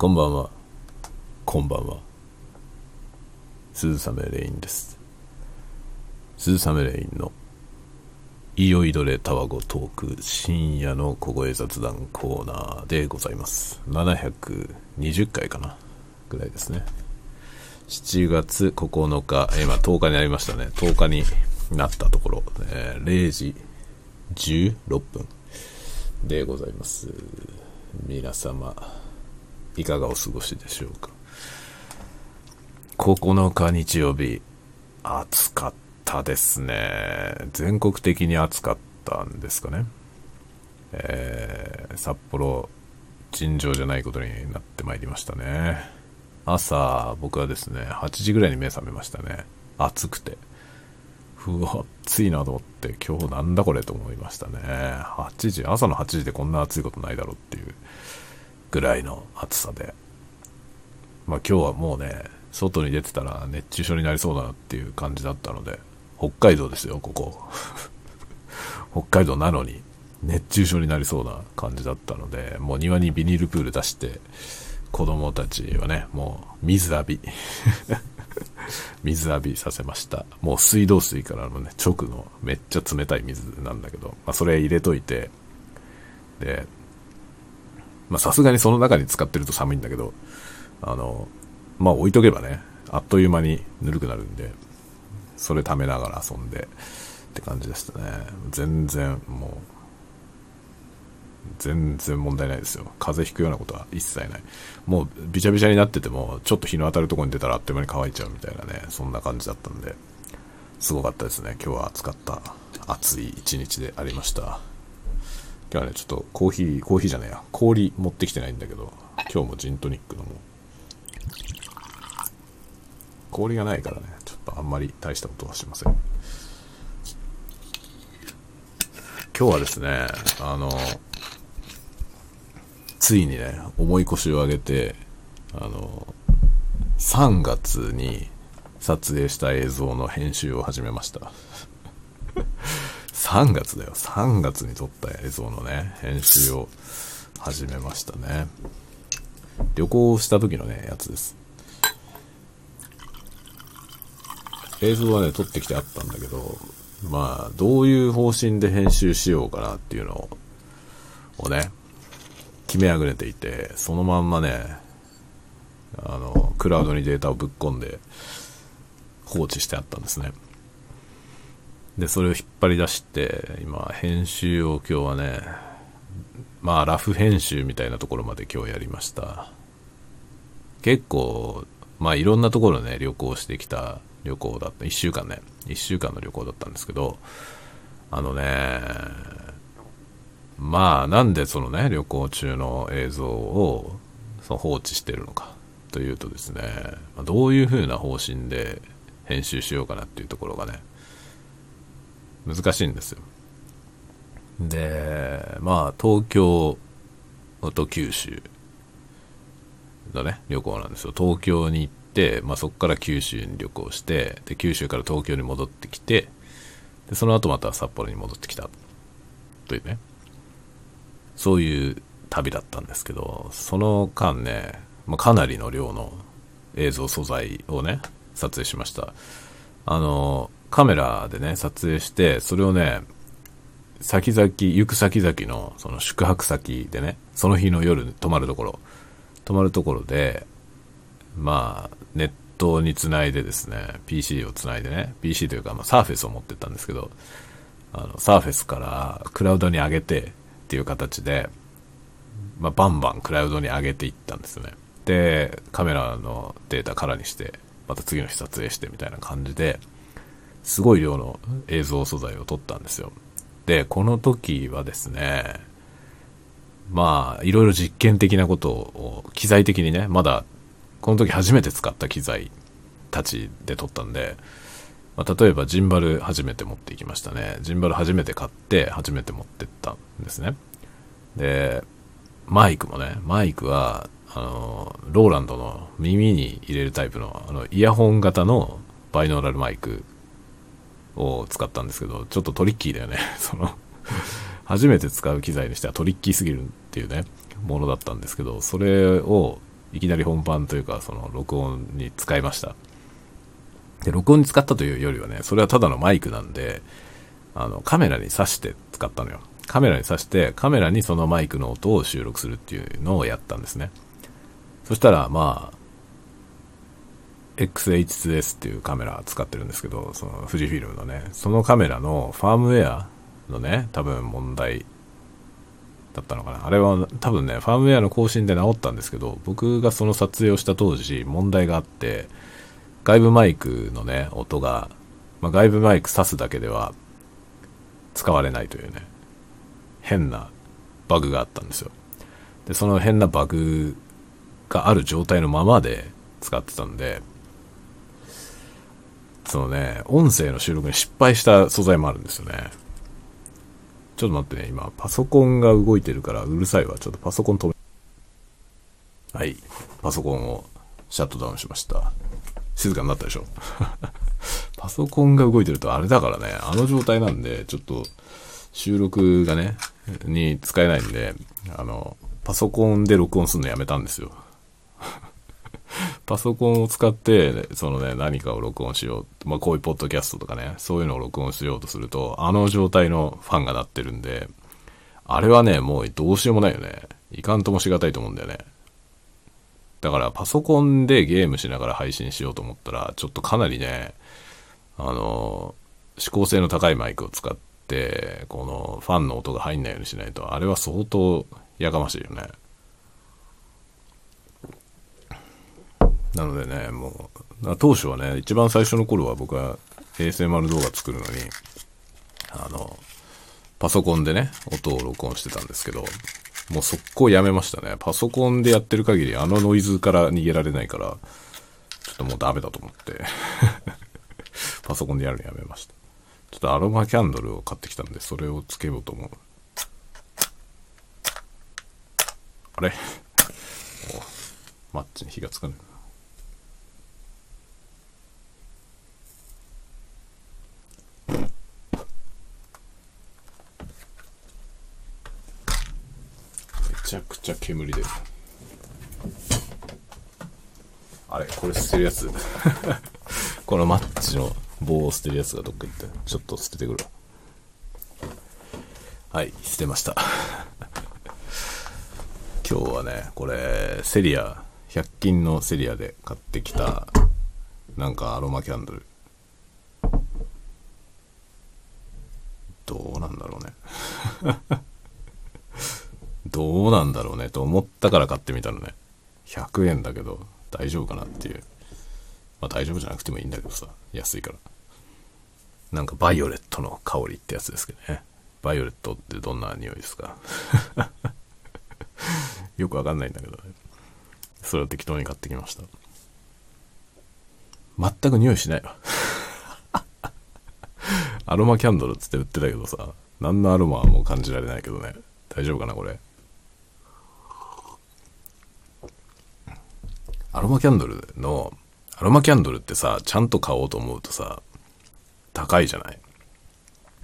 こんばんは。こんばんは。鈴雨レインです。鈴雨レインのいよいどれたわごトーク深夜の小声雑談コーナーでございます。720回かなぐらいですね。7月9日、えー今10日になりましたね。10日になったところ、えー0時16分でございます。皆様、いかがお過ごしでしょうか。9日日曜日、暑かったですね。全国的に暑かったんですかね。えー札幌、尋常じゃないことになってまいりましたね。朝、僕はですね、8時ぐらいに目覚めましたね。暑くて。うわ、暑いなと思って、今日なんだこれと思いましたね。8時、朝の8時でこんな暑いことないだろうっていうぐらいの暑さで。まあ今日はもうね、外に出てたら熱中症になりそうだなっていう感じだったので、北海道ですよ、ここ。北海道なのに、熱中症になりそうな感じだったので、もう庭にビニールプール出して、子供たちはね、もう水浴び。水浴びさせました。もう水道水からのね、直のめっちゃ冷たい水なんだけど、まあそれ入れといて、で、まあさすがにその中に使ってると寒いんだけど、あの、まあ置いとけばね、あっという間にぬるくなるんで、それ溜めながら遊んでって感じでしたね。全然もう、全然問題ないですよ。風邪ひくようなことは一切ない。もうびちゃびちゃになってても、ちょっと日の当たるとこに出たらあっという間に乾いちゃうみたいなね、そんな感じだったんで、すごかったですね。今日は暑かった、暑い一日でありました。今日はね、ちょっとコーヒー、コーヒーじゃないや、氷持ってきてないんだけど、今日もジントニックのもう、氷がないからね、ちょっとあんまり大したことはしません。今日はですね、あの、ついにね、重い腰を上げて、あの、3月に撮影した映像の編集を始めました。3月だよ。3月に撮った映像のね、編集を始めましたね。旅行した時のね、やつです。映像はね、撮ってきてあったんだけど、まあ、どういう方針で編集しようかなっていうのをね、決めあぐれていて、そのまんまね、あの、クラウドにデータをぶっ込んで放置してあったんですね。で、それを引っ張り出して、今、編集を今日はね、まあ、ラフ編集みたいなところまで今日やりました。結構、まあ、いろんなところね、旅行してきた旅行だった。一週間ね、一週間の旅行だったんですけど、あのね、まあ、なんでそのね、旅行中の映像をその放置してるのかというとですね、どういう風な方針で編集しようかなっていうところがね、難しいんですよ。で、まあ、東京と九州のね、旅行なんですよ。東京に行って、まあそこから九州に旅行して、で、九州から東京に戻ってきて、で、その後また札幌に戻ってきたというね、そういう旅だったんですけど、その間ね、まあ、かなりの量の映像素材をね、撮影しました。あの、カメラでね、撮影して、それをね、先々、行く先々の、その宿泊先でね、その日の夜泊まるところ、泊まるところで、まあ、ネットにつないでですね、PC をつないでね、PC というか、まあ、サーフェスを持ってったんですけど、あの、サーフェスからクラウドに上げてっていう形で、まあ、バンバンクラウドに上げていったんですよね。で、カメラのデータ空にして、また次の日撮影してみたいな感じで、すごい量の映像素材を撮ったんですよ。で、この時はですね、まあ、いろいろ実験的なことを、機材的にね、まだ、この時初めて使った機材たちで撮ったんで、まあ、例えばジンバル初めて持っていきましたね。ジンバル初めて買って、初めて持ってったんですね。で、マイクもね、マイクは、あの、ローランドの耳に入れるタイプの、あの、イヤホン型のバイノーラルマイクを使ったんですけど、ちょっとトリッキーだよね。その、初めて使う機材にしてはトリッキーすぎるっていうね、ものだったんですけど、それをいきなり本番というか、その録音に使いました。で、録音に使ったというよりはね、それはただのマイクなんで、あの、カメラに挿して使ったのよ。カメラに挿して、カメラにそのマイクの音を収録するっていうのをやったんですね。そしたら、まあ、XH2S っていうカメラ使ってるんですけど、その富士フィルムのね、そのカメラのファームウェアのね、多分問題だったのかな。あれは多分ね、ファームウェアの更新で直ったんですけど、僕がその撮影をした当時問題があって、外部マイクのね、音が、まあ、外部マイク挿すだけでは使われないというね、変なバグがあったんですよ。で、その変なバグがある状態のままで使ってたんで、そのね、音声の収録に失敗した素材もあるんですよね。ちょっと待ってね、今、パソコンが動いてるからうるさいわ。ちょっとパソコン止め、はい、パソコンをシャットダウンしました。静かになったでしょパソコンが動いてるとあれだからね、あの状態なんで、ちょっと収録がね、に使えないんで、あの、パソコンで録音するのやめたんですよ。パソコンを使って、そのね、何かを録音しよう。まあ、こういうポッドキャストとかね、そういうのを録音しようとすると、あの状態のファンが鳴ってるんで、あれはね、もうどうしようもないよね。いかんともしがたいと思うんだよね。だからパソコンでゲームしながら配信しようと思ったら、ちょっとかなりね、あの、指向性の高いマイクを使って、このファンの音が入んないようにしないと、あれは相当やかましいよね。なのでね、もう、当初はね、一番最初の頃は僕は ASMR 動画作るのに、あの、パソコンでね、音を録音してたんですけど、もう速攻やめましたね。パソコンでやってる限りあのノイズから逃げられないから、ちょっともうダメだと思って パソコンでやるのやめました。ちょっとアロマキャンドルを買ってきたんで、それをつけようと思う。あれ？マッチに火がつかない。ちゃくちゃ煙であれこれ捨てるやつ。このマッチの棒を捨てるやつがどっか行ってちょっと捨ててくる。はい捨てました。今日はねこれセリア100均のセリアで買ってきたなんかアロマキャンドル。どうなんだろうね。どうなんだろうねと思ったから買ってみたのね。100円だけど大丈夫かなっていう。まあ大丈夫じゃなくてもいいんだけどさ、安いから。なんかバイオレットの香りってやつですけどね。バイオレットってどんな匂いですか？よくわかんないんだけどね。それを適当に買ってきました。全く匂いしないわ。アロマキャンドルつって売ってたけどさ、何のアロマも感じられないけどね。大丈夫かなこれ？アロマキャンドルの、アロマキャンドルってさ、ちゃんと買おうと思うとさ、高いじゃない？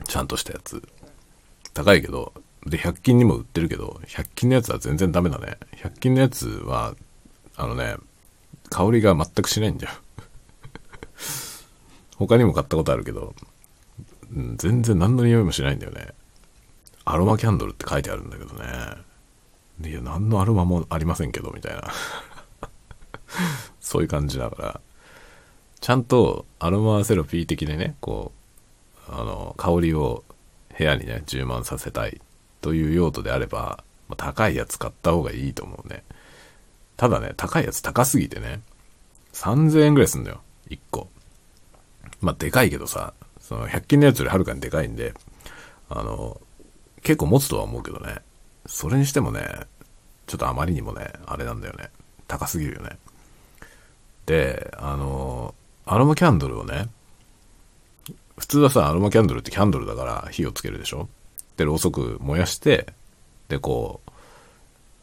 ちゃんとしたやつ。高いけど、で、100均にも売ってるけど、100均のやつは全然ダメだね。100均のやつは、あのね、香りが全くしないんだよ。他にも買ったことあるけど、全然何の匂いもしないんだよね。アロマキャンドルって書いてあるんだけどね。いや、何のアロマもありませんけど、みたいな。そういう感じだから、ちゃんとアロマセラピー的でね、こう、あの、香りを部屋にね、充満させたいという用途であれば、まあ、高いやつ買った方がいいと思うね。ただね、高いやつ高すぎてね、3000円ぐらいすんだよ、1個。まあ、でかいけどさ、その100均のやつよりはるかにでかいんで、あの、結構持つとは思うけどね、それにしてもね、ちょっとあまりにもね、あれなんだよね。高すぎるよね。で、あの、アロマキャンドルをね、普通はさ、アロマキャンドルってキャンドルだから火をつけるでしょ？で、ろうそく燃やして、で、こう、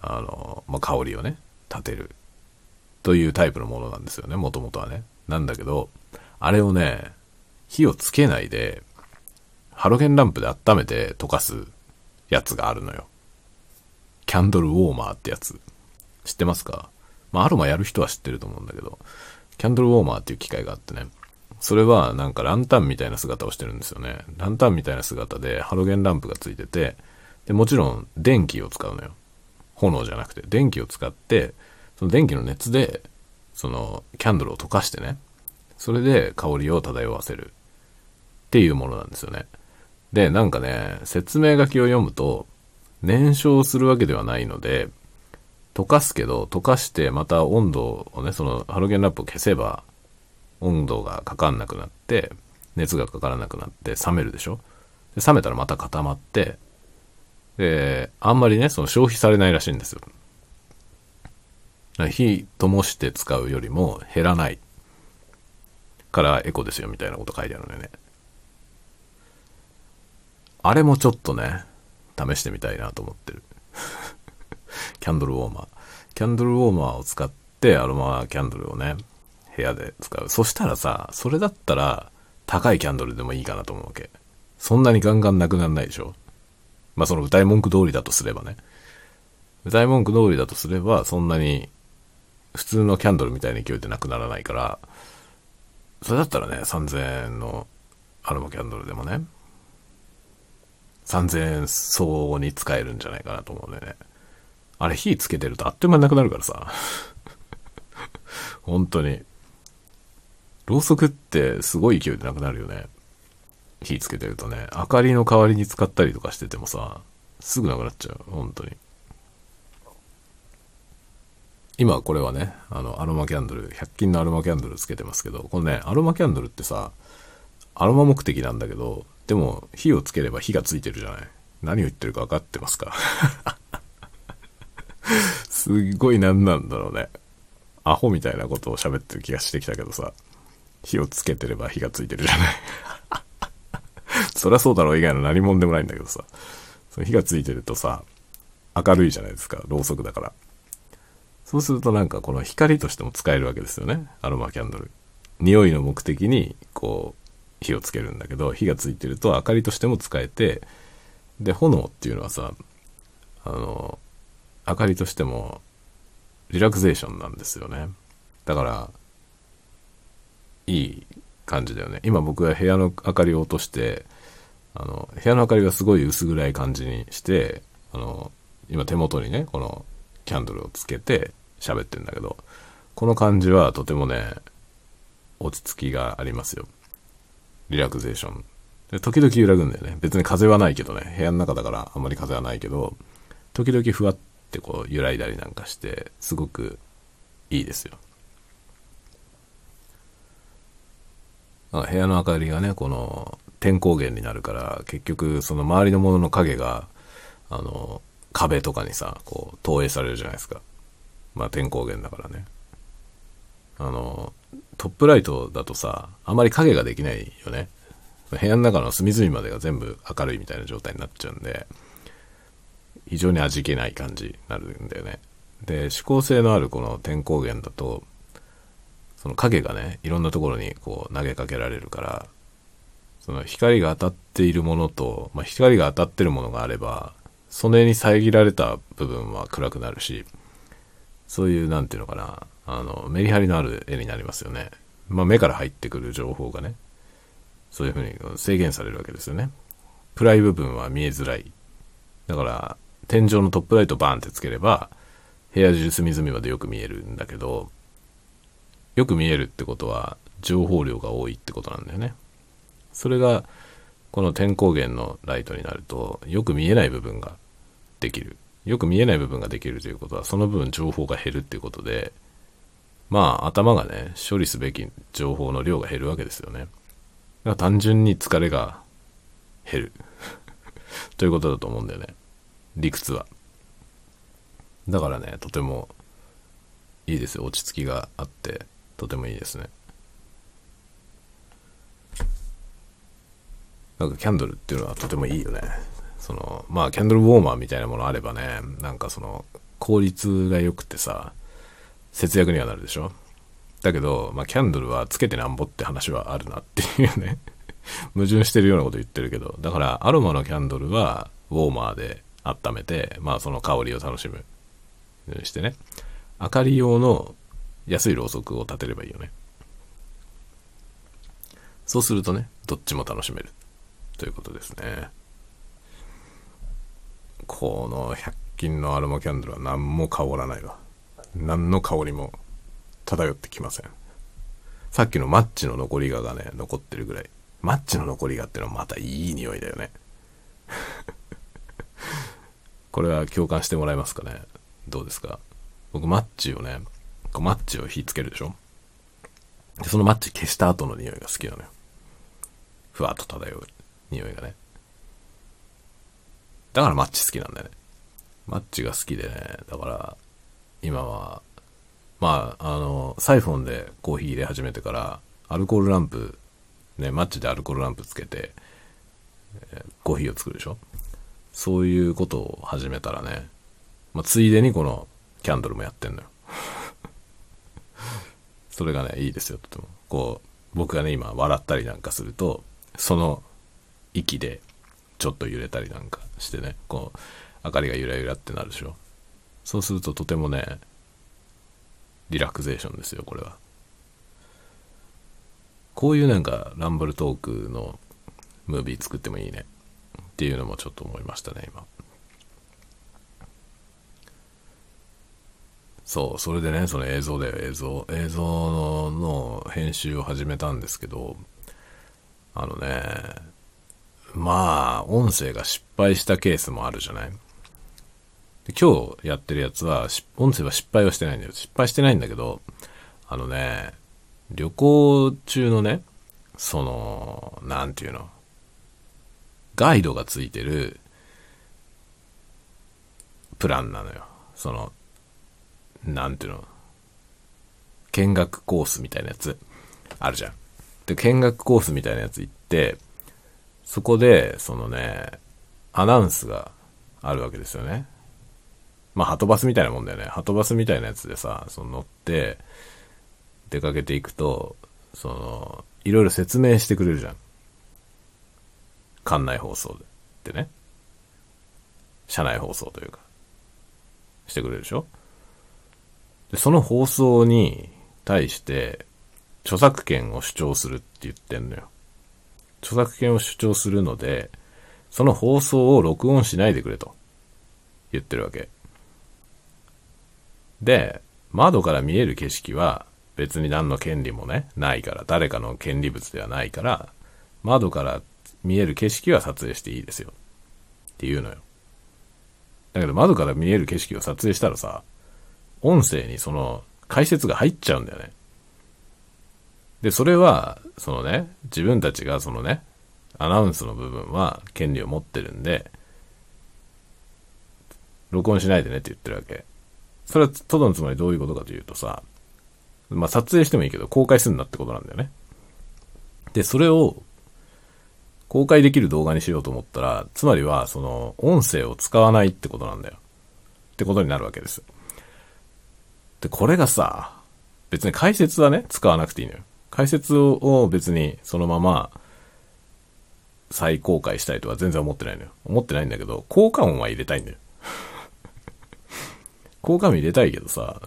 あの、まあ、香りをね、立てる。というタイプのものなんですよね、もともとはね。なんだけど、あれをね、火をつけないで、ハロゲンランプで温めて溶かすやつがあるのよ。キャンドルウォーマーってやつ。知ってますか？まあアロマやる人は知ってると思うんだけど、キャンドルウォーマーっていう機械があってね、それはなんかランタンみたいな姿をしてるんですよね。ランタンみたいな姿でハロゲンランプがついてて、で、もちろん電気を使うのよ。炎じゃなくて、電気を使って、その電気の熱で、そのキャンドルを溶かしてね、それで香りを漂わせるっていうものなんですよね。で、なんかね、説明書きを読むと、燃焼するわけではないので、溶かすけど、溶かしてまた温度をね、そのハロゲンラップを消せば、温度がかかんなくなって、熱がかからなくなって冷めるでしょ？で冷めたらまた固まって、で、あんまりね、その消費されないらしいんですよ。火灯して使うよりも減らないからエコですよみたいなこと書いてあるんだよね。あれもちょっとね、試してみたいなと思ってる。キャンドルウォーマー。キャンドルウォーマーを使ってアロマキャンドルをね、部屋で使う。そしたらさ、それだったら高いキャンドルでもいいかなと思うわけ。そんなにガンガンなくならないでしょまあその歌い文句通りだとすればね。歌い文句通りだとすれば、そんなに普通のキャンドルみたいな勢いでなくならないから、それだったらね、3000円のアロマキャンドルでもね、3000円相応に使えるんじゃないかなと思うんだよね。あれ火つけてるとあっという間になくなるからさ。本当に。ろうそくってすごい勢いでなくなるよね。火つけてるとね。明かりの代わりに使ったりとかしててもさ、すぐなくなっちゃう。本当に。今これはね、あの、アロマキャンドル、100均のアロマキャンドルつけてますけど、このね、アロマキャンドルってさ、アロマ目的なんだけど、でも火をつければ火がついてるじゃない。何を言ってるか分かってますか？すっごい何なんだろうね。アホみたいなことを喋ってる気がしてきたけどさ、火をつけてれば火がついてるじゃない。そりゃそうだろう以外の何者でもないんだけどさ、その火がついてるとさ、明るいじゃないですか、ろうそくだから。そうするとなんかこの光としても使えるわけですよね、アロマキャンドル。匂いの目的に、こう、火をつけるんだけど火がついてると明かりとしても使えてで炎っていうのはさあの明かりとしてもリラクゼーションなんですよねだからいい感じだよね今僕は部屋の明かりを落としてあの部屋の明かりがすごい薄暗い感じにしてあの今手元にねこのキャンドルをつけて喋ってるんだけどこの感じはとてもね落ち着きがありますよリラクゼーション。で時々揺らぐんだよね。別に風はないけどね。部屋の中だからあんまり風はないけど、時々ふわってこう揺らいだりなんかして、すごくいいですよ。部屋の明かりがね、この天光源になるから、結局その周りのものの影が、あの、壁とかにさ、こう投影されるじゃないですか。まあ天光源だからね。あの、トップライトだとさ、あまり影ができないよね。部屋の中の隅々までが全部明るいみたいな状態になっちゃうんで、非常に味気ない感じになるんだよね。で、指向性のあるこの天光源だと、その影がね、いろんなところにこう投げかけられるから、その光が当たっているものと、まあ、光が当たってるものがあれば、それに遮られた部分は暗くなるし、そういう、なんていうのかな、あの、メリハリのある絵になりますよね。まあ、目から入ってくる情報がね、そういうふうに制限されるわけですよね。暗い部分は見えづらい。だから、天井のトップライトバーンってつければ、部屋中隅々までよく見えるんだけど、よく見えるってことは、情報量が多いってことなんだよね。それが、この天光源のライトになると、よく見えない部分ができる。よく見えない部分ができるということは、その部分情報が減るっていうことで、まあ頭がね、処理すべき情報の量が減るわけですよね。だから単純に疲れが減る ということだと思うんだよね。理屈は。だからね、とてもいいですよ。落ち着きがあって、とてもいいですね。なんかキャンドルっていうのはとてもいいよね。その、まあキャンドルウォーマーみたいなものあればね、なんかその効率が良くてさ、節約にはなるでしょだけど、まあ、キャンドルはつけてなんぼって話はあるなっていうね矛盾してるようなこと言ってるけど、だからアロマのキャンドルはウォーマーで温めて、まあその香りを楽しむしてね。明かり用の安いろうそくを立てればいいよね。そうするとね、どっちも楽しめる。ということですね。この100均のアロマキャンドルは何も香らないわ。何の香りも漂ってきません。さっきのマッチの残りががね、残ってるぐらい。マッチの残りがってのはまたいい匂いだよね。これは共感してもらえますかね？どうですか？僕マッチをね、こうマッチを火つけるでしょ？で、そのマッチ消した後の匂いが好きなのよ。ふわっと漂う匂いがね。だからマッチ好きなんだよね。マッチが好きでね、だから、今は、まあ、あの、サイフォンでコーヒー入れ始めてから、アルコールランプ、ね、マッチでアルコールランプつけて、えー、コーヒーを作るでしょ？そういうことを始めたらね、まあ、ついでにこのキャンドルもやってんのよ。それがね、いいですよ、とても。こう、僕がね、今笑ったりなんかすると、その息でちょっと揺れたりなんかしてね、こう、明かりがゆらゆらってなるでしょ。そうするととてもね、リラクゼーションですよ、これは。こういうなんか、ランブルトークのムービー作ってもいいね。っていうのもちょっと思いましたね、今。そう、それでね、その映像だよ、映像。映像の編集を始めたんですけど、あのね、まあ、音声が失敗したケースもあるじゃない？今日やってるやつは、音声は失敗はしてないんだよ。失敗してないんだけど、あのね、旅行中のね、その、なんていうの、ガイドがついてるプランなのよ。その、なんていうの、見学コースみたいなやつ、あるじゃん。で、見学コースみたいなやつ行って、そこで、そのね、アナウンスがあるわけですよね。まあ、ハトバスみたいなもんだよね。ハトバスみたいなやつでさ、その乗って、出かけていくと、その、いろいろ説明してくれるじゃん。館内放送で。でね。車内放送というか、してくれるでしょ？で、その放送に対して、著作権を主張するって言ってんのよ。著作権を主張するので、その放送を録音しないでくれと言ってるわけ。で、窓から見える景色は別に何の権利もね、ないから、誰かの権利物ではないから、窓から見える景色は撮影していいですよ。って言うのよ。だけど窓から見える景色を撮影したらさ、音声にその解説が入っちゃうんだよね。で、それは、そのね、自分たちがそのね、アナウンスの部分は権利を持ってるんで、録音しないでねって言ってるわけ。それは、とどのつまりどういうことかというとさ、まあ、撮影してもいいけど、公開するんだってことなんだよね。で、それを、公開できる動画にしようと思ったら、つまりは、その、音声を使わないってことなんだよ。ってことになるわけです。で、これがさ、別に解説はね、使わなくていいのよ。解説を別にそのまま再公開したいとは全然思ってないのよ。思ってないんだけど、効果音は入れたいんだよ。効果音入れたいけどさ、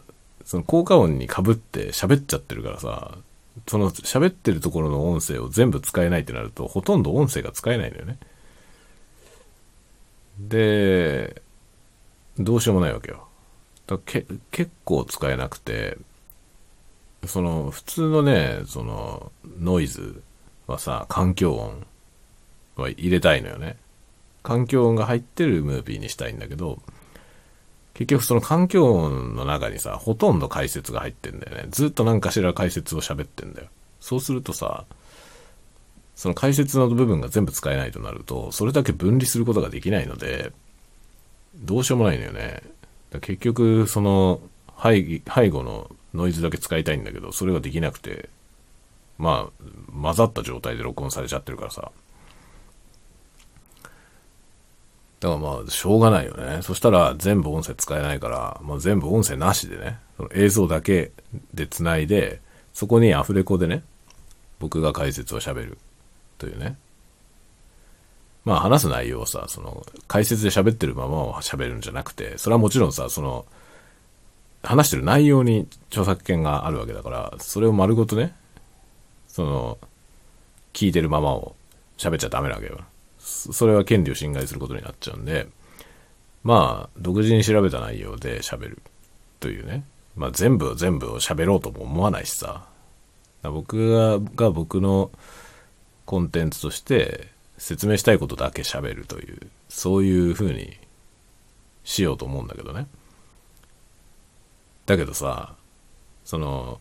その効果音に被って喋っちゃってるからさ、その喋ってるところの音声を全部使えないってなると、ほとんど音声が使えないのよね。で、どうしようもないわけよ。だけ結構使えなくて、その普通のね、そのノイズはさ、環境音は入れたいのよね。環境音が入ってるムービーにしたいんだけど、結局その環境音の中にさ、ほとんど解説が入ってんだよね。ずっと何かしら解説を喋ってんだよ。そうするとさ、その解説の部分が全部使えないとなると、それだけ分離することができないので、どうしようもないのよね。結局、その背、背後のノイズだけ使いたいんだけど、それができなくて、まあ、混ざった状態で録音されちゃってるからさ。だからまあ、しょうがないよね。そしたら全部音声使えないから、まあ、全部音声なしでね、その映像だけで繋いで、そこにアフレコでね、僕が解説を喋るというね。まあ話す内容をさ、その解説で喋ってるままを喋るんじゃなくて、それはもちろんさ、その話してる内容に著作権があるわけだから、それを丸ごとね、その、聞いてるままを喋っちゃダメなわけよ。それは権利を侵害することになっちゃうんで、まあ、独自に調べた内容で喋るというね。まあ、全部全部を喋ろうとも思わないしさ。僕がが僕のコンテンツとして説明したいことだけ喋るという、そういう風にしようと思うんだけどね。だけどさ、その、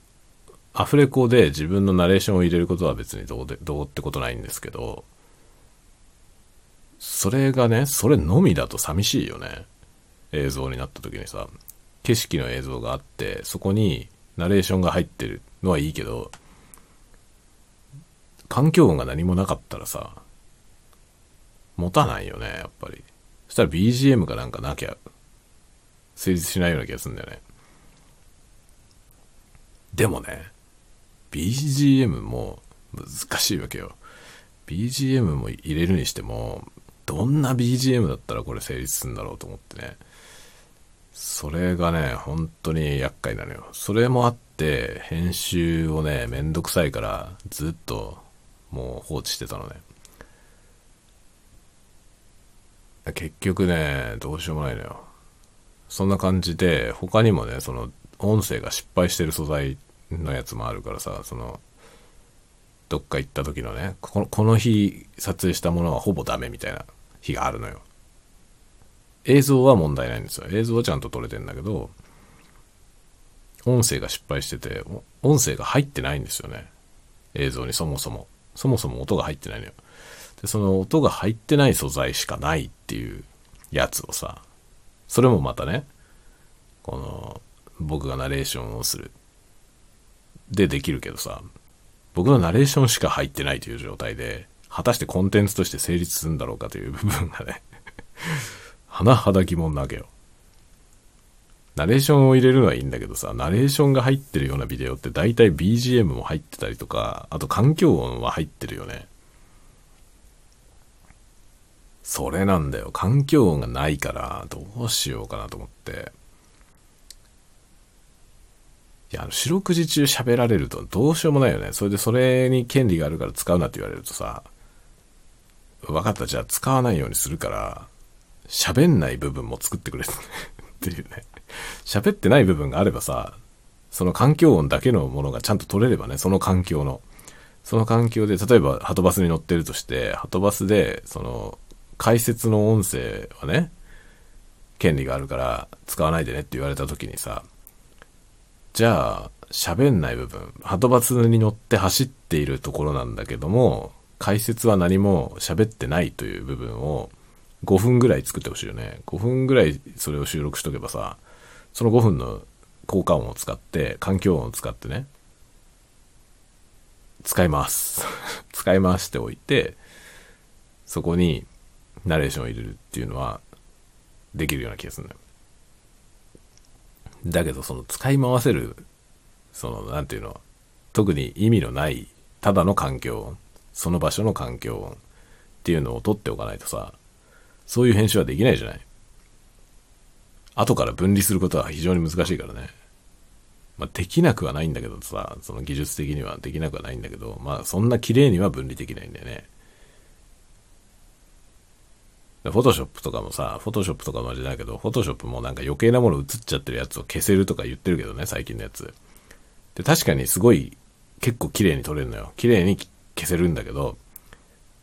アフレコで自分のナレーションを入れることは別にどうで、どうってことないんですけど、それがね、それのみだと寂しいよね。映像になった時にさ、景色の映像があって、そこにナレーションが入ってるのはいいけど、環境音が何もなかったらさ、持たないよね、やっぱり。そしたら BGM がなんかなきゃ、成立しないような気がするんだよね。でもね、BGM も難しいわけよ。BGM も入れるにしても、どんな BGM だったらこれ成立するんだろうと思ってね。それがね、本当に厄介なのよ。それもあって、編集をね、めんどくさいから、ずっともう放置してたのね。結局ね、どうしようもないのよ。そんな感じで、他にもね、その、音声が失敗してる素材のやつもあるからさ、その、どっか行った時のね、このこの日撮影したものはほぼダメみたいな日があるのよ。映像は問題ないんですよ。映像はちゃんと撮れてんだけど、音声が失敗してて、音声が入ってないんですよね。映像にそもそも。そもそも音が入ってないのよ。で、その音が入ってない素材しかないっていうやつをさ、それもまたね、この、僕がナレーションをする。でできるけどさ、僕のナレーションしか入ってないという状態で、果たしてコンテンツとして成立するんだろうかという部分がね 甚だ疑問なわけよ。ナレーションを入れるのはいいんだけどさ、ナレーションが入ってるようなビデオって大体 BGM も入ってたりとか、あと環境音は入ってるよね。それなんだよ。環境音がないから、どうしようかなと思って。いや、あの、四六時中喋られるとどうしようもないよね。それでそれに権利があるから使うなって言われるとさ、分かった、じゃあ使わないようにするから、喋んない部分も作ってくれ っていうね。喋ってない部分があればさ、その環境音だけのものがちゃんと取れればね、その環境の。その環境で、例えば、ハトバスに乗ってるとして、ハトバスで、その、解説の音声はね、権利があるから使わないでねって言われた時にさ、じゃあ、喋んない部分、ハトバスに乗って走っているところなんだけども、解説は何も喋ってないという部分を5分ぐらい作ってほしいよね。5分ぐらいそれを収録しとけばさ、その5分の効果音を使って、環境音を使ってね、使います。使い回しておいて、そこにナレーションを入れるっていうのはできるような気がするんだよ。だけど、その使い回せる、その、なんていうの、特に意味のない、ただの環境音、その場所の環境音っていうのを取っておかないとさ、そういう編集はできないじゃない。後から分離することは非常に難しいからね。まあ、できなくはないんだけどさ、その技術的にはできなくはないんだけど、まあ、そんな綺麗には分離できないんだよね。フォトショップとかもさ、フォトショップとかもあれじゃないけど、フォトショップもなんか余計なもの映っちゃってるやつを消せるとか言ってるけどね、最近のやつ。で、確かにすごい結構綺麗に撮れるのよ。綺麗に消せるんだけど、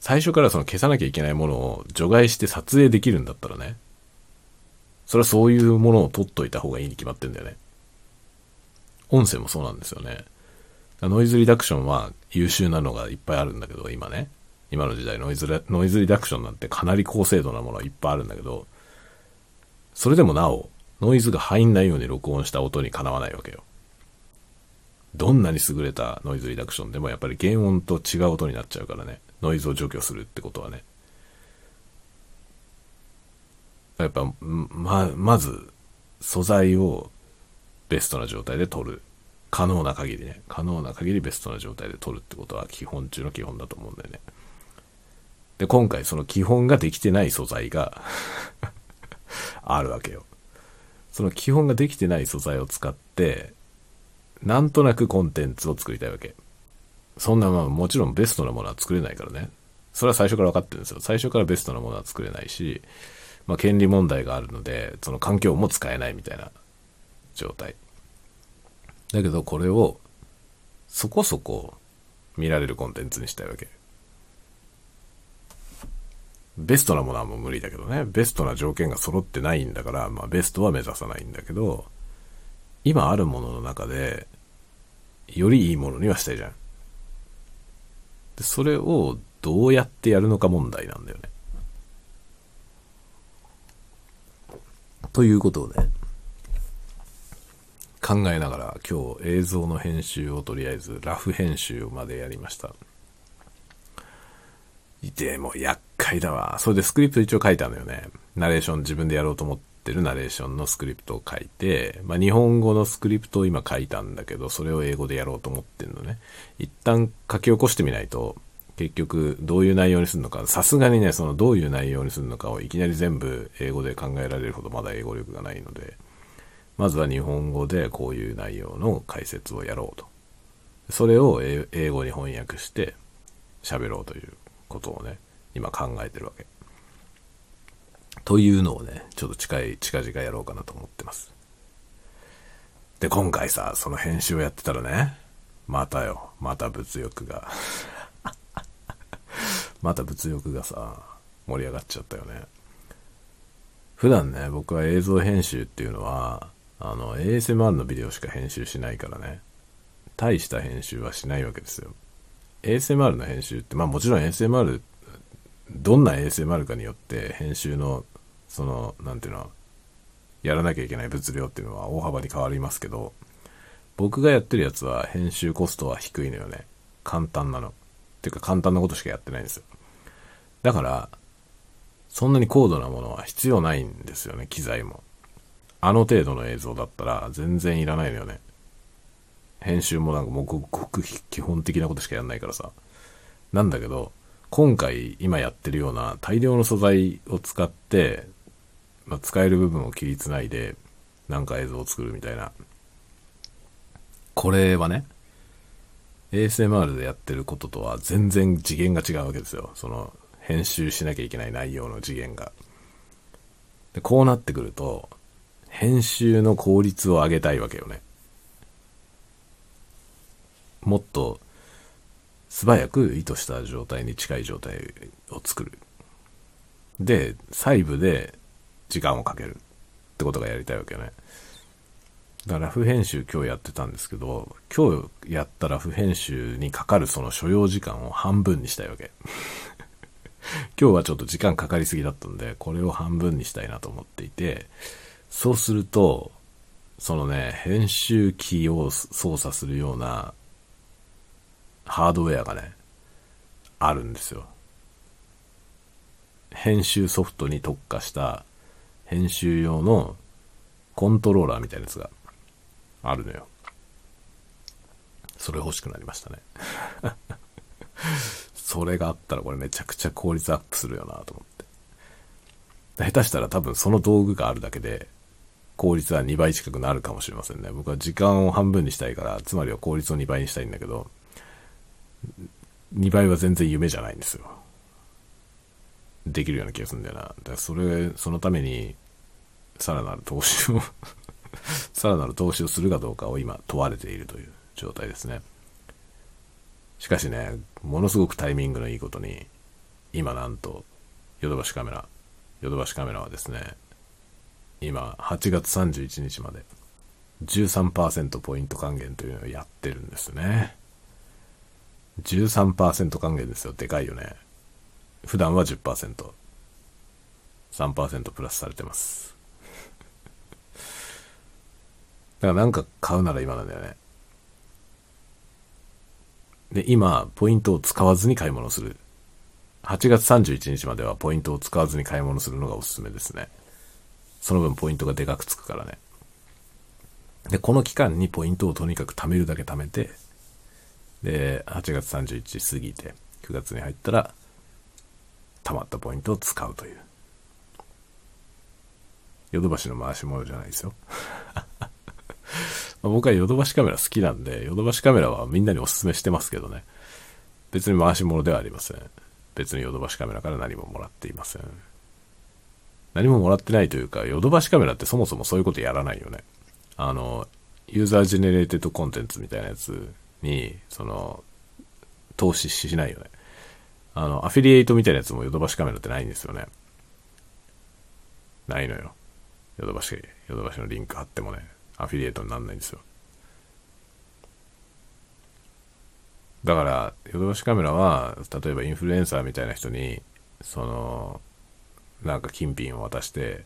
最初からその消さなきゃいけないものを除外して撮影できるんだったらね、それはそういうものを撮っといた方がいいに決まってんだよね。音声もそうなんですよね。ノイズリダクションは優秀なのがいっぱいあるんだけど、今ね。今の時代ノイズノイズリダクションなんてかなり高精度なものはいっぱいあるんだけど、それでもなお、ノイズが入んないように録音した音にかなわないわけよ。どんなに優れたノイズリダクションでもやっぱり原音と違う音になっちゃうからね。ノイズを除去するってことはね。やっぱ、ま、まず、素材をベストな状態で撮る。可能な限りね。可能な限りベストな状態で撮るってことは基本中の基本だと思うんだよね。で、今回その基本ができてない素材が あるわけよ。その基本ができてない素材を使ってなんとなくコンテンツを作りたいわけ。そんなまあもちろんベストなものは作れないからね。それは最初から分かってるんですよ。最初からベストなものは作れないし、まあ、権利問題があるのでその環境も使えないみたいな状態。だけどこれをそこそこ見られるコンテンツにしたいわけ。ベストなものはもう無理だけどね。ベストな条件が揃ってないんだから、まあベストは目指さないんだけど、今あるものの中で、よりいいものにはしたいじゃん。で、それをどうやってやるのか問題なんだよね。ということをね、考えながら今日映像の編集をとりあえずラフ編集までやりました。でも厄介だわ。それでスクリプト一応書いたのよね。ナレーション自分でやろうと思っててるナレーションのスクリプトを書いて、まあ日本語のスクリプトを今書いたんだけど、それを英語でやろうと思ってんのね。一旦書き起こしてみないと、結局どういう内容にするのか、さすがにね、そのどういう内容にするのかをいきなり全部英語で考えられるほどまだ英語力がないので、まずは日本語でこういう内容の解説をやろうと。それを英語に翻訳して喋ろうということをね、今考えてるわけ。というのをね、ちょっと近い、近々やろうかなと思ってます。で、今回さ、その編集をやってたらね、またよ、また物欲が また物欲がさ、盛り上がっちゃったよね。普段ね、僕は映像編集っていうのは、あの、ASMR のビデオしか編集しないからね、大した編集はしないわけですよ。ASMR の編集って、まあもちろん ASMR、どんな ASMR かによって編集の、その、なんていうの、やらなきゃいけない物量っていうのは大幅に変わりますけど、僕がやってるやつは編集コストは低いのよね。簡単なの。っていうか簡単なことしかやってないんですよ。だから、そんなに高度なものは必要ないんですよね、機材も。あの程度の映像だったら全然いらないのよね。編集もなんかもうごく基本的なことしかやんないからさ。なんだけど、今回今やってるような大量の素材を使って、まあ、使える部分を切りつないで、なんか映像を作るみたいな。これはね、ASMR でやってることとは全然次元が違うわけですよ。その、編集しなきゃいけない内容の次元が。で、こうなってくると、編集の効率を上げたいわけよね。もっと素早く意図した状態に近い状態を作る。で、細部で時間をかけるってことがやりたいわけね。だからラフ編集今日やってたんですけど、今日やったラフ編集にかかるその所要時間を半分にしたいわけ。今日はちょっと時間かかりすぎだったんで、これを半分にしたいなと思っていて、そうすると、そのね、編集機を操作するようなハードウェアがね、あるんですよ。編集ソフトに特化した編集用のコントローラーみたいなやつがあるのよ。それ欲しくなりましたね。それがあったらこれめちゃくちゃ効率アップするよなと思って。下手したら多分その道具があるだけで効率は2倍近くなるかもしれませんね。僕は時間を半分にしたいから、つまりは効率を2倍にしたいんだけど、2倍は全然夢じゃないんですよ。できるような気がするんだよな。だからそれ、そのために、さらなる投資を さらなる投資をするかどうかを今問われているという状態ですね。しかしね、ものすごくタイミングのいいことに、今なんと、ヨドバシカメラ、ヨドバシカメラはですね、今、8月31日まで、13%ポイント還元というのをやってるんですね。13%還元ですよ。でかいよね。普段は10%。3%プラスされてます。だからなんか買うなら今なんだよね。で、今、ポイントを使わずに買い物する。8月31日まではポイントを使わずに買い物するのがおすすめですね。その分ポイントがでかくつくからね。で、この期間にポイントをとにかく貯めるだけ貯めて、で、8月31日過ぎて、9月に入ったら、貯まったポイントを使うという。ヨドバシの回し物じゃないですよ。ま僕はヨドバシカメラ好きなんで、ヨドバシカメラはみんなにお勧めしてますけどね。別に回し物ではありません。別にヨドバシカメラから何ももらっていません。何ももらってないというか、ヨドバシカメラってそもそもそういうことやらないよね。あの、 user generated contents みたいなやつに、その、投資しないよね。あの、アフィリエイトみたいなやつもヨドバシカメラってないんですよね。ないのよ。ヨドバシ、ヨドバシのリンク貼ってもね、アフィリエイトになんないんですよ。だから、ヨドバシカメラは、例えばインフルエンサーみたいな人に、その、なんか金品を渡して、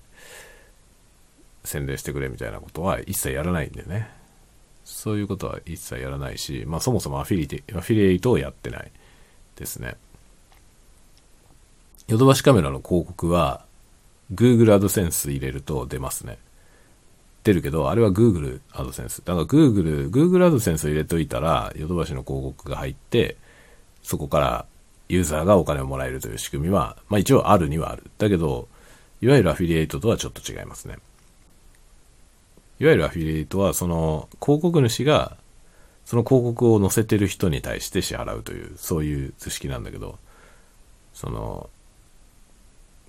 宣伝してくれみたいなことは一切やらないんでね。そういうことは一切やらないし、まあそもそもアフィリテアフィリエイトをやってないですね。ヨドバシカメラの広告は、Google AdSense 入れると出ますね。出るけど、あれは Google AdSense。だから Google、Google AdSense 入れといたら、ヨドバシの広告が入って、そこからユーザーがお金をもらえるという仕組みは、まあ一応あるにはある。だけど、いわゆるアフィリエイトとはちょっと違いますね。いわゆるアフィリエイトは、その広告主が、その広告を載せてる人に対して支払うという、そういう図式なんだけど、その、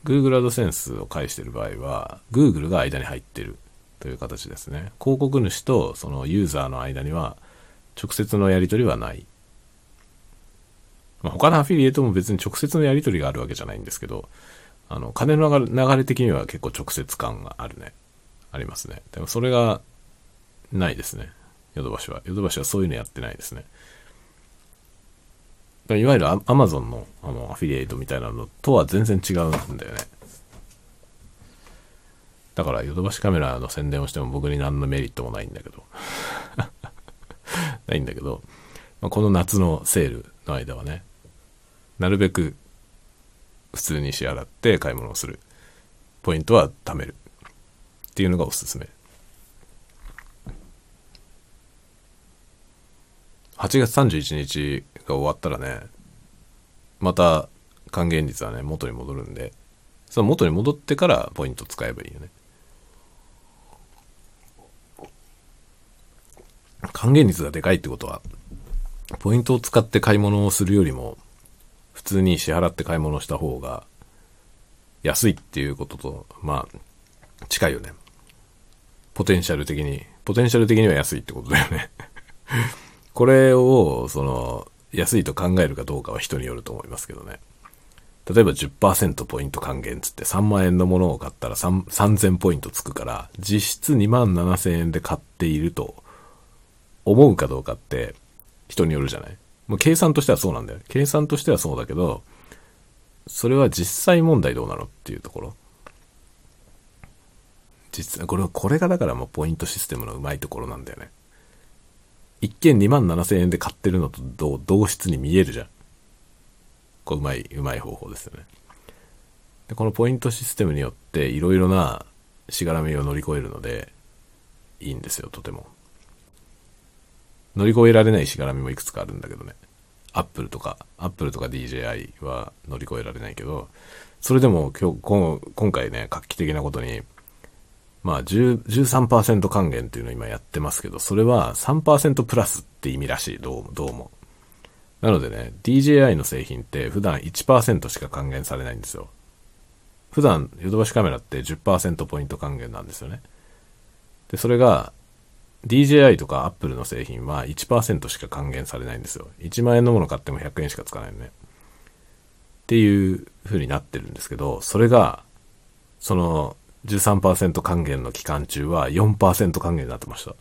Google AdSense を介してる場合は、Google が間に入ってるという形ですね。広告主とそのユーザーの間には直接のやり取りはない。まあ、他のアフィリエイトも別に直接のやり取りがあるわけじゃないんですけど、あの、金の流れ的には結構直接感があるね。ありますね。でもそれがないですね。ヨドバシは。ヨドバシはそういうのやってないですね。いわゆるアマゾンのあのアフィリエイトみたいなのとは全然違うんだよね。だからヨドバシカメラの宣伝をしても僕に何のメリットもないんだけど。ないんだけど、まあ、この夏のセールの間はね、なるべく普通に支払って買い物をする。ポイントは貯める。っていうのがおすすめ。8月31日が終わったらね、また還元率はね、元に戻るんで、その元に戻ってからポイント使えばいいよね。還元率がでかいってことは、ポイントを使って買い物をするよりも、普通に支払って買い物した方が、安いっていうことと、まあ、近いよね。ポテンシャル的に。ポテンシャル的には安いってことだよね これを、その、安いと考えるかどうかは人によると思いますけどね。例えば10%ポイント還元つって3万円のものを買ったら3000ポイントつくから、実質2万7000円で買っていると思うかどうかって人によるじゃない？もう計算としてはそうなんだよ。計算としてはそうだけど、それは実際問題どうなのっていうところ。実はこれ、これがだからもうポイントシステムのうまいところなんだよね。一見2万7000円で買ってるのと同質に見えるじゃん。こううまい、うまい方法ですよね。で、このポイントシステムによっていろいろなしがらみを乗り越えるので、いいんですよ、とても。乗り越えられないしがらみもいくつかあるんだけどね。アップルとか、アップルとか DJI は乗り越えられないけど、それでも今日、今回ね、画期的なことに、まあ13%還元っていうのを今やってますけど、それは3%プラスって意味らしい、どうも、どうも。なのでね、DJI の製品って普段1%しか還元されないんですよ。普段、ヨドバシカメラって10%ポイント還元なんですよね。で、それが、DJI とか Apple の製品は1%しか還元されないんですよ。1万円のもの買っても100円しかつかないよね。っていう風になってるんですけど、それが、その、13%還元の期間中は4%還元になってました。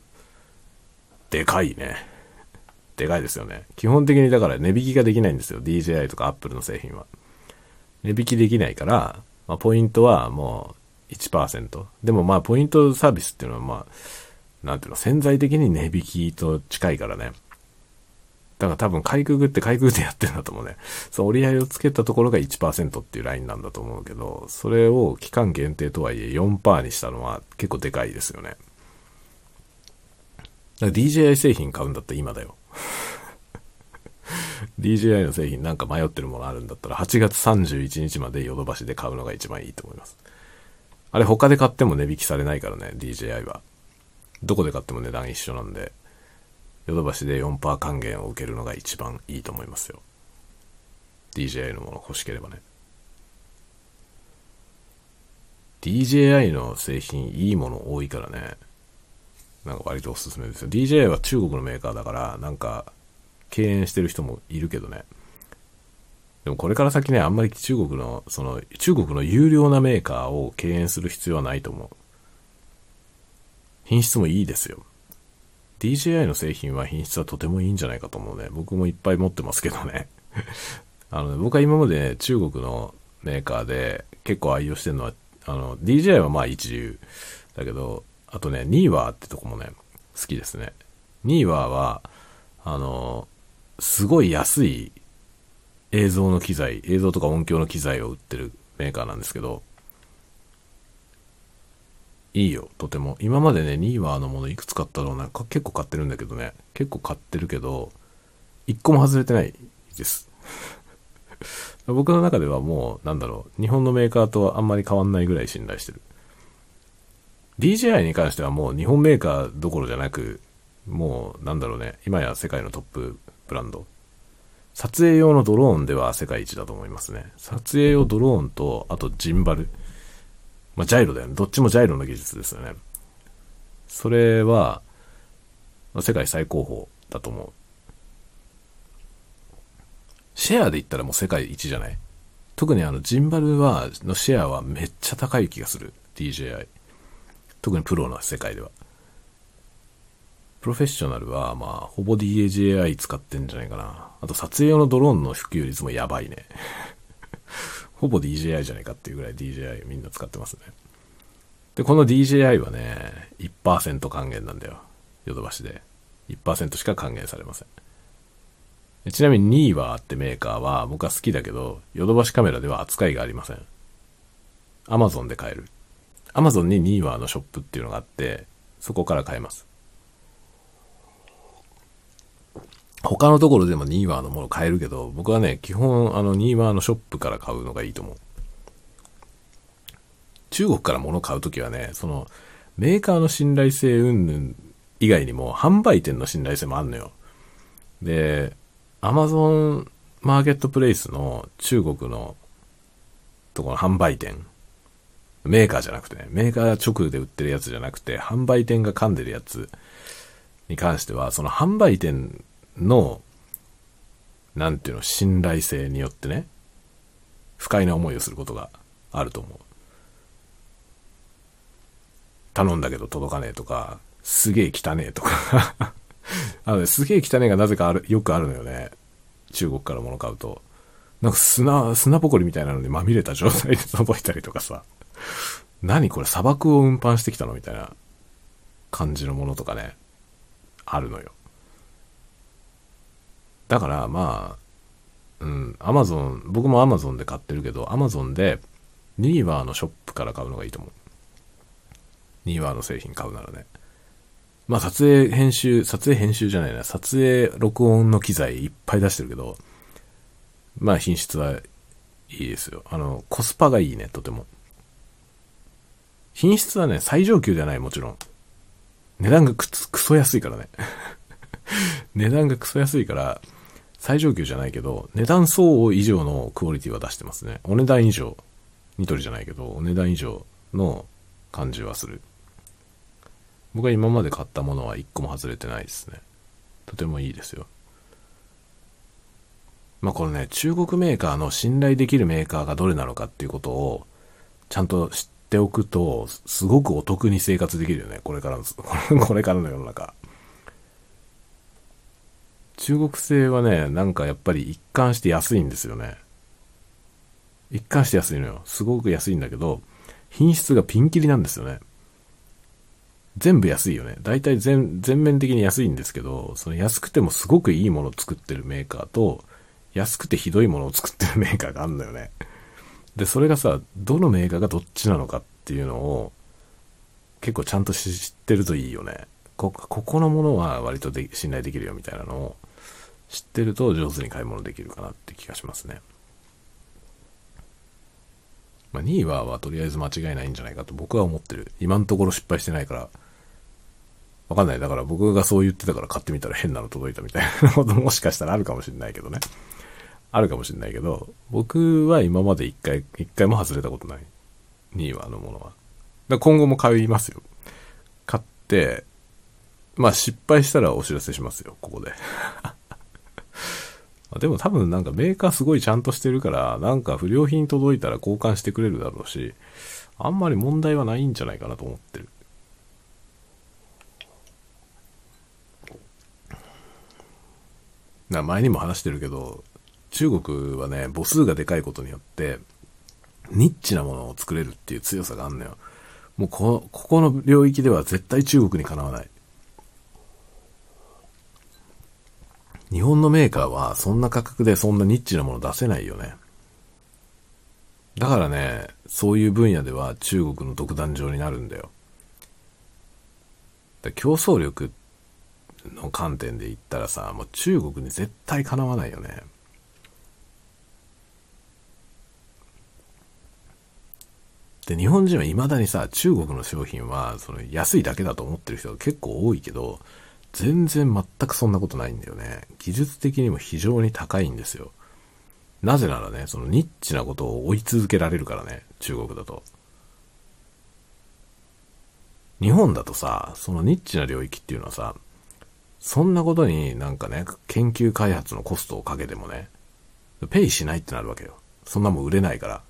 でかいね。でかいですよね。基本的にだから値引きができないんですよ。DJI とか Apple の製品は。値引きできないから、まあ、ポイントはもう1%。でもまあ、ポイントサービスっていうのはまあ、なんていうの、潜在的に値引きと近いからね。だから多分、かいくぐってかいくぐってやってんだと思うね。そう、折り合いをつけたところが1%っていうラインなんだと思うけど、それを期間限定とはいえ4%にしたのは結構でかいですよね。DJI 製品買うんだったら今だよ。DJI の製品なんか迷ってるものあるんだったら8月31日までヨドバシで買うのが一番いいと思います。あれ他で買っても値引きされないからね、DJI は。どこで買っても値段一緒なんで、ヨドバシで4%還元を受けるのが一番いいと思いますよ。DJI のもの欲しければね。DJI の製品いいもの多いからね。なんか割とおすすめですよ。DJI は中国のメーカーだから、なんか敬遠してる人もいるけどね。でもこれから先ね、あんまり中国の、その、中国の有料なメーカーを敬遠する必要はないと思う。品質もいいですよ。DJI の製品は品質はとてもいいんじゃないかと思うね。僕もいっぱい持ってますけどね。あの、ね、僕は今まで、ね、中国のメーカーで結構愛用してるのは、あの、DJI はまあ一流だけど、あとね、ニーワーってとこもね、好きですね。ニーワーは、あの、すごい安い映像の機材、映像とか音響の機材を売ってるメーカーなんですけど、いいよ、とても。今までね、ニーワーのものいくつ買ったろうな。結構買ってるんだけどね。結構買ってるけど、一個も外れてないです。僕の中ではもう、なんだろう、日本のメーカーとあんまり変わんないぐらい信頼してる。DJI に関してはもう日本メーカーどころじゃなく、もう、なんだろうね、今や世界のトップブランド。撮影用のドローンでは世界一だと思いますね。撮影用ドローンと、あとジンバル。まあ、ジャイロだよね。どっちもジャイロの技術ですよね。それは、まあ、世界最高峰だと思う。シェアで言ったらもう世界一じゃない？特にあの、ジンバルは、のシェアはめっちゃ高い気がする。DJI。特にプロの世界では。プロフェッショナルは、まあ、ほぼ DJI 使ってんじゃないかな。あと、撮影用のドローンの普及率もやばいね。ほぼ DJI じゃないかっていうぐらい DJI みんな使ってますね。で、この DJI はね、1%還元なんだよ。ヨドバシで。1%しか還元されません。ちなみにニーワーってメーカーは僕は好きだけど、ヨドバシカメラでは扱いがありません。アマゾンで買える。アマゾンにニーワーのショップっていうのがあって、そこから買えます。他のところでもニーワーのもの買えるけど、僕はね、基本、あの、ニーワーのショップから買うのがいいと思う。中国から物買うときはね、その、メーカーの信頼性云々以外にも、販売店の信頼性もあんのよ。で、アマゾンマーケットプレイスの中国のところ販売店、メーカーじゃなくてね、メーカー直で売ってるやつじゃなくて、販売店が噛んでるやつに関しては、その販売店の、なんていうの、信頼性によってね、不快な思いをすることがあると思う。頼んだけど届かねえとか、すげえ汚ねえとか あのね、すげえ汚ねえがなぜかある、よくあるのよね。中国から物買うと。なんか砂、砂ぼこりみたいなのにまみれた状態で 届いたりとかさ。何これ砂漠を運搬してきたのみたいな感じのものとかね。あるのよ。だからまあ、うん、アマゾン、僕もアマゾンで買ってるけど、アマゾンでニーワーのショップから買うのがいいと思う。ニーワーの製品買うならね。まあ撮影編集、撮影編集じゃないな、撮影録音の機材いっぱい出してるけど、まあ品質はいいですよ。あの、コスパがいいね、とても。品質はね、最上級ではない、もちろん。値段がくつくそ安いからね。値段がクソ安いから、最上級じゃないけど、値段相応以上のクオリティは出してますね。お値段以上。ニトリじゃないけど、お値段以上の感じはする。僕は今まで買ったものは一個も外れてないですね。とてもいいですよ。まあこれね、中国メーカーの信頼できるメーカーがどれなのかっていうことを、ちゃんと知っておくと、すごくお得に生活できるよね。これからの、これからの世の中。中国製はね、なんかやっぱり一貫して安いんですよね。一貫して安いのよ。すごく安いんだけど、品質がピンキリなんですよね。全部安いよね。大体全、全面的に安いんですけど、その安くてもすごくいいものを作ってるメーカーと、安くてひどいものを作ってるメーカーがあるのよね。で、それがさ、どのメーカーがどっちなのかっていうのを、結構ちゃんと知ってるといいよね。こ、ここのものは割とで信頼できるよみたいなのを知ってると上手に買い物できるかなって気がしますね。まあ、2位ははとりあえず間違いないんじゃないかと僕は思ってる。今のところ失敗してないから。わかんない。だから僕がそう言ってたから買ってみたら変なの届いたみたいなこともしかしたらあるかもしれないけどね。あるかもしれないけど、僕は今まで一回、一回も外れたことない。2位はのものは。だ今後も買いますよ。買って、まあ失敗したらお知らせしますよ、ここで。でも多分なんかメーカーすごいちゃんとしてるから、なんか不良品届いたら交換してくれるだろうし、あんまり問題はないんじゃないかなと思ってる。な前にも話してるけど、中国はね、母数がでかいことによって、ニッチなものを作れるっていう強さがあんのよ。もうこ、ここの領域では絶対中国にかなわない。日本のメーカーはそんな価格でそんなニッチなもの出せないよね。だからね、そういう分野では中国の独壇場になるんだよ。だ競争力の観点で言ったらさ、もう中国に絶対かなわないよね。で、日本人は未だにさ、中国の商品は、その安いだけだと思ってる人が結構多いけど、全然全くそんなことないんだよね。技術的にも非常に高いんですよ。なぜならね、そのニッチなことを追い続けられるからね、中国だと。日本だとさ、そのニッチな領域っていうのはさ、そんなことになんかね、研究開発のコストをかけてもね、ペイしないってなるわけよ。そんなもん売れないから。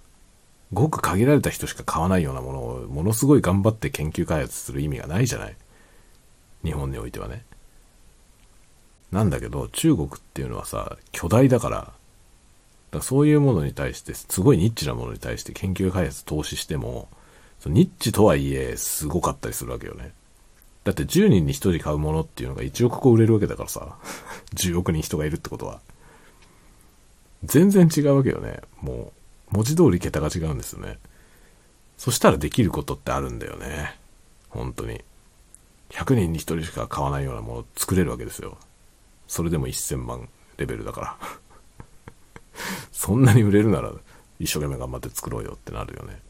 ごく限られた人しか買わないようなものをものすごい頑張って研究開発する意味がないじゃない。日本においてはね。なんだけど、中国っていうのはさ、巨大だから、だそういうものに対して、すごいニッチなものに対して研究開発投資しても、そのニッチとはいえ、すごかったりするわけよね。だって10人に1人買うものっていうのが1億個売れるわけだからさ、10億人人がいるってことは。全然違うわけよね。もう、文字通り桁が違うんですよね。そしたらできることってあるんだよね。本当に。100人に1人しか買わないようなものを作れるわけですよ。それでも1000万レベルだから そんなに売れるなら一生懸命頑張って作ろうよってなるよね。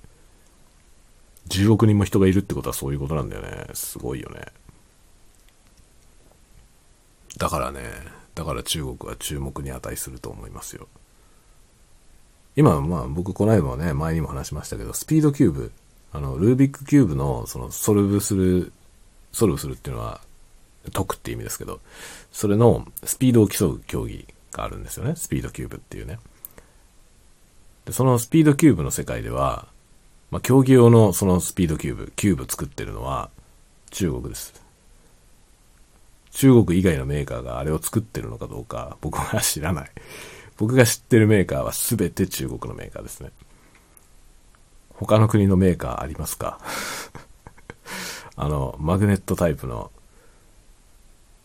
10億人も人がいるってことはそういうことなんだよね。すごいよね。だからね、だから中国は注目に値すると思いますよ。今、まあ僕この間もね、前にも話しましたけど、スピードキューブ、あの、ルービックキューブのそのソルブする、ソルブするっていうのは解くって意味ですけど、それのスピードを競う競技があるんですよね。スピードキューブっていうね。で、そのスピードキューブの世界では、まあ、競技用のそのスピードキューブ、キューブ作ってるのは中国です。中国以外のメーカーがあれを作ってるのかどうか僕は知らない。僕が知ってるメーカーは全て中国のメーカーですね。他の国のメーカーありますか？あの、マグネットタイプの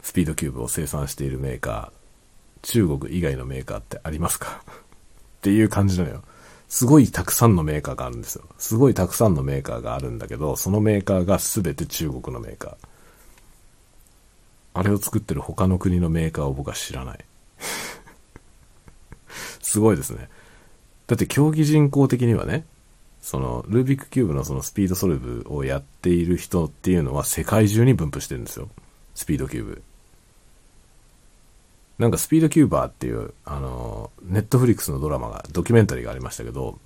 スピードキューブを生産しているメーカー、中国以外のメーカーってありますか？っていう感じなのよ。すごいたくさんのメーカーがあるんですよ。すごいたくさんのメーカーがあるんだけど、そのメーカーが全て中国のメーカー。あれを作ってる他の国のメーカーを僕は知らない。すごいですね。だって競技人口的にはね、その、ルービックキューブのその speed solve をやっている人っていうのは世界中に分布してるんですよ。スピードキューブ。なんかスピードキューバーっていう、あの、ネットフリックスのドラマが、ドキュメンタリーがありましたけど、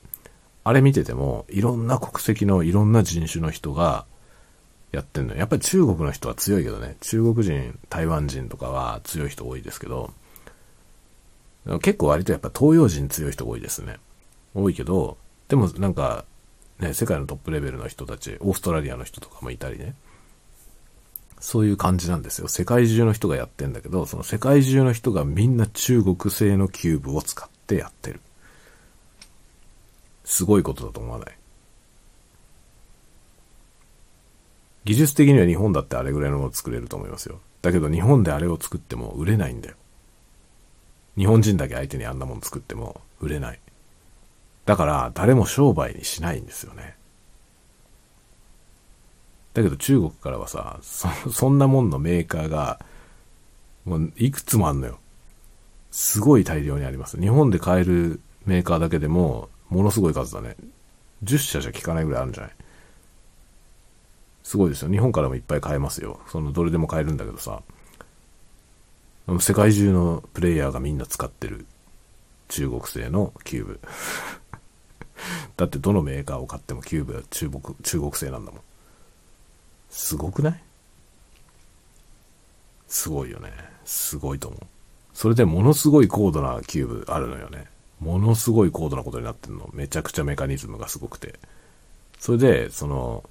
あれ見てても、いろんな国籍のいろんな人種の人がやってんの。やっぱり中国の人は強いけどね、中国人、台湾人とかは強い人多いですけど、結構割とやっぱ東洋人強い人多いですね。多いけど、でもなんか、ね、世界のトップレベルの人たち、オーストラリアの人とかもいたりね。そういう感じなんですよ。世界中の人がやってんだけど、その世界中の人がみんな中国製のキューブを使ってやってる。すごいことだと思わない？技術的には日本だってあれぐらいのもの作れると思いますよ。だけど日本であれを作っても売れないんだよ。日本人だけ相手にあんなもの作っても売れない。だから誰も商売にしないんですよね。だけど中国からはさ、そ、んなもんのメーカーが、もういくつもあんのよ。すごい大量にあります。日本で買えるメーカーだけでも、ものすごい数だね。10社じゃ効かないぐらいあるんじゃない？すごいですよ。日本からもいっぱい買えますよ。そのどれでも買えるんだけどさ。世界中のプレイヤーがみんな使ってる中国製のキューブ。だってどのメーカーを買ってもキューブは中国中国製なんだもん。すごくない？すごいよね。すごいと思う。それでものすごい高度なキューブあるのよね。ものすごい高度なことになってるの。めちゃくちゃメカニズムがすごくて。それで、その、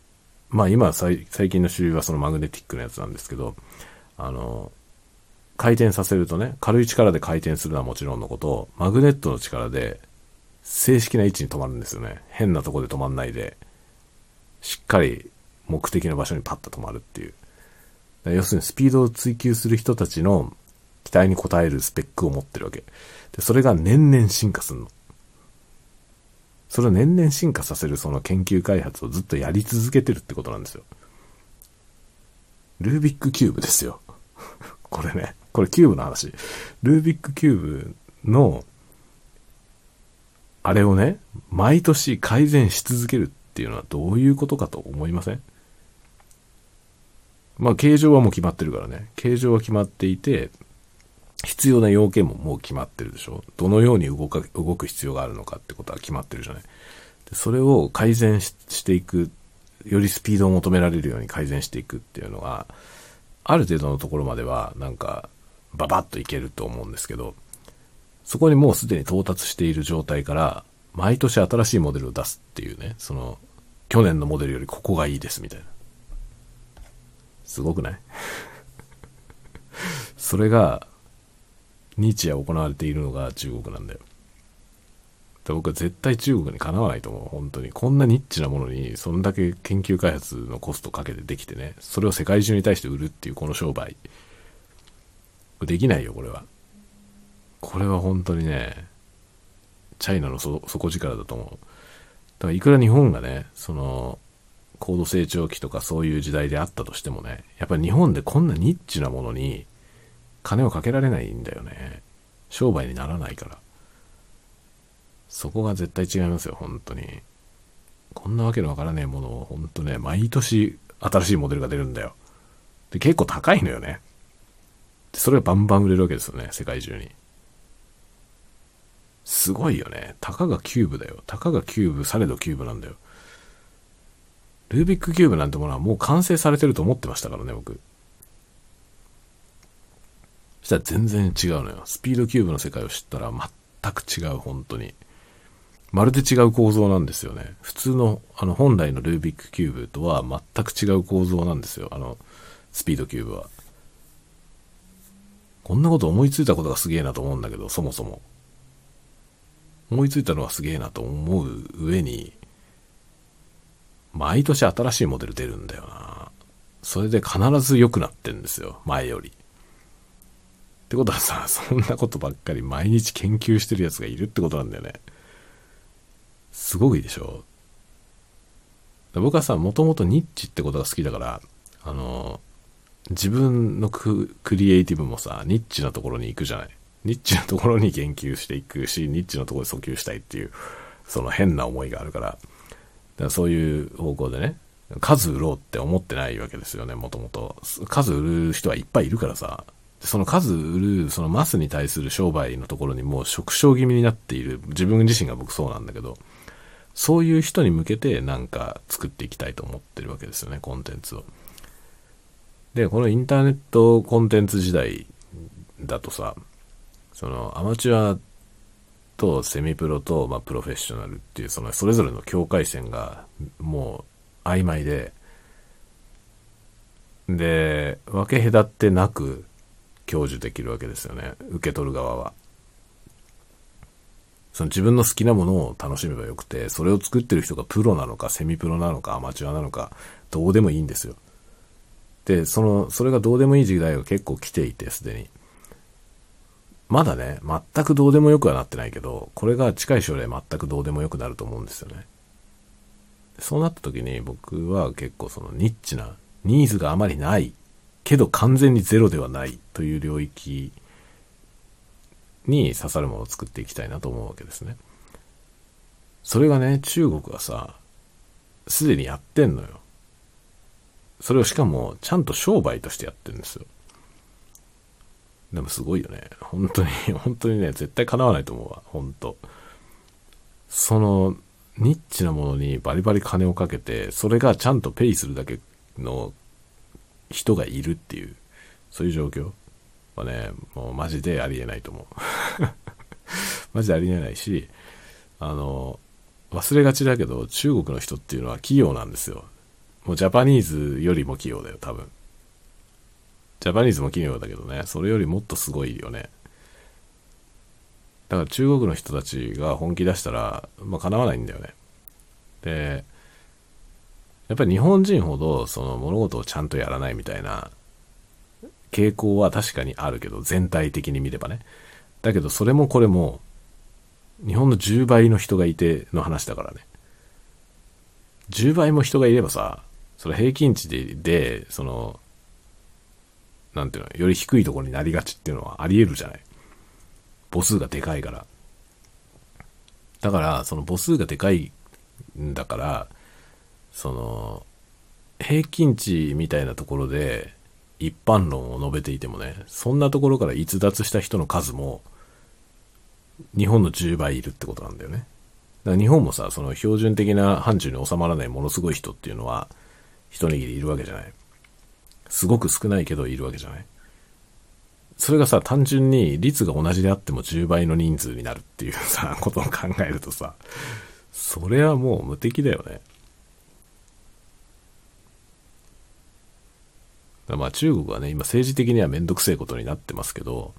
まあ今最近の主流はそのマグネティックなやつなんですけど、あの、回転させるとね、軽い力で回転するのはもちろんのこと、マグネットの力で正式な位置に止まるんですよね。変なとこで止まんないで、しっかり目的の場所にパッと止まるっていう。要するにスピードを追求する人たちの期待に応えるスペックを持ってるわけ。で、それが年々進化するの。それを年々進化させるその研究開発をずっとやり続けてるってことなんですよ。ルービックキューブですよ。これね、これキューブの話。ルービックキューブの、あれをね、毎年改善し続けるっていうのはどういうことかと思いません？まあ、形状はもう決まってるからね。形状は決まっていて、必要な要件ももう決まってるでしょ。どのように動か、動く必要があるのかってことは決まってるじゃない。でそれを改善していく、よりスピードを求められるように改善していくっていうのは、ある程度のところまでは、なんか、ババッといけると思うんですけど、そこにもうすでに到達している状態から、毎年新しいモデルを出すっていうね、その、去年のモデルよりここがいいですみたいな。すごくない？それが、日夜行われているのが中国なんだよ。僕は絶対中国にかなわないと思う。本当に。こんなニッチなものに、そんだけ研究開発のコストかけてできてね、それを世界中に対して売るっていうこの商売。できないよ、これは。これは本当にね、チャイナの底力だと思う。だからいくら日本がね、その、高度成長期とかそういう時代であったとしてもね、やっぱり日本でこんなニッチなものに金をかけられないんだよね。商売にならないから。そこが絶対違いますよ、本当に。こんなわけのわからねえものを、本当ね、毎年新しいモデルが出るんだよ。で、結構高いのよね。でそれがバンバン売れるわけですよね、世界中に。すごいよね。たかがキューブだよ。たかがキューブ、されどキューブなんだよ。ルービックキューブなんてものはもう完成されてると思ってましたからね、僕。そしたら全然違うのよ。スピードキューブの世界を知ったら全く違う、本当に。まるで違う構造なんですよね。普通の、あの、本来のルービックキューブとは全く違う構造なんですよ。あの、スピードキューブは。こんなこと思いついたことがすげえなと思うんだけど、そもそも。思いついたのはすげえなと思う上に、毎年新しいモデル出るんだよな。それで必ず良くなってんですよ、前より。ってことはさ、そんなことばっかり毎日研究してるやつがいるってことなんだよね。すごいでしょ僕はさ、もともとニッチってことが好きだから、あの、自分のクリエイティブもさ、ニッチなところに行くじゃない。ニッチなところに言及していくし、ニッチなところで訴求したいっていう、その変な思いがあるから、からそういう方向でね、数売ろうって思ってないわけですよね、もともと。数売る人はいっぱいいるからさ、その数売る、そのマスに対する商売のところにもう縮小気味になっている、自分自身が僕そうなんだけど、そういう人に向けてなんか作っていきたいと思ってるわけですよね、コンテンツを。で、このインターネットコンテンツ時代だとさ、そのアマチュアとセミプロと、まあ、プロフェッショナルっていうそのそれぞれの境界線がもう曖昧で。で分け隔ってなく享受できるわけですよね。受け取る側は。その自分の好きなものを楽しめばよくてそれを作ってる人がプロなのかセミプロなのかアマチュアなのかどうでもいいんですよ。でそのそれがどうでもいい時代が結構来ていてすでに。まだね、全くどうでもよくはなってないけど、これが近い将来全くどうでもよくなると思うんですよね。そうなった時に僕は結構そのニッチな、ニーズがあまりない、けど完全にゼロではないという領域に刺さるものを作っていきたいなと思うわけですね。それがね、中国はさ、すでにやってんのよ。それをしかも、ちゃんと商売としてやってるんですよ。でもすごいよね。本当に、本当にね、絶対叶わないと思うわ。本当その、ニッチなものにバリバリ金をかけて、それがちゃんとペイするだけの人がいるっていう、そういう状況はね、もうマジでありえないと思う。マジでありえないし、あの、忘れがちだけど、中国の人っていうのは器用なんですよ。もうジャパニーズよりも器用だよ、多分。ジャパニーズも奇妙だけどね、それよりもっとすごいよね。だから中国の人たちが本気出したら、まあ、叶わないんだよね。で、やっぱり日本人ほど、その物事をちゃんとやらないみたいな傾向は確かにあるけど、全体的に見ればね。だけど、それもこれも、日本の10倍の人がいての話だからね。10倍も人がいればさ、それ平均値で、で、その、なんていうの、より低いところになりがちっていうのはあり得るじゃない。母数がでかいから。だから、その母数がでかいんだから、その、平均値みたいなところで一般論を述べていてもね、そんなところから逸脱した人の数も、日本の10倍いるってことなんだよね。だから日本もさ、その標準的な範疇に収まらないものすごい人っていうのは、一握りいるわけじゃない。すごく少ないけどいるわけじゃない？それがさ、単純に率が同じであっても10倍の人数になるっていうさ、ことを考えるとさ、それはもう無敵だよね。まあ中国はね、今政治的にはめんどくせえことになってますけど、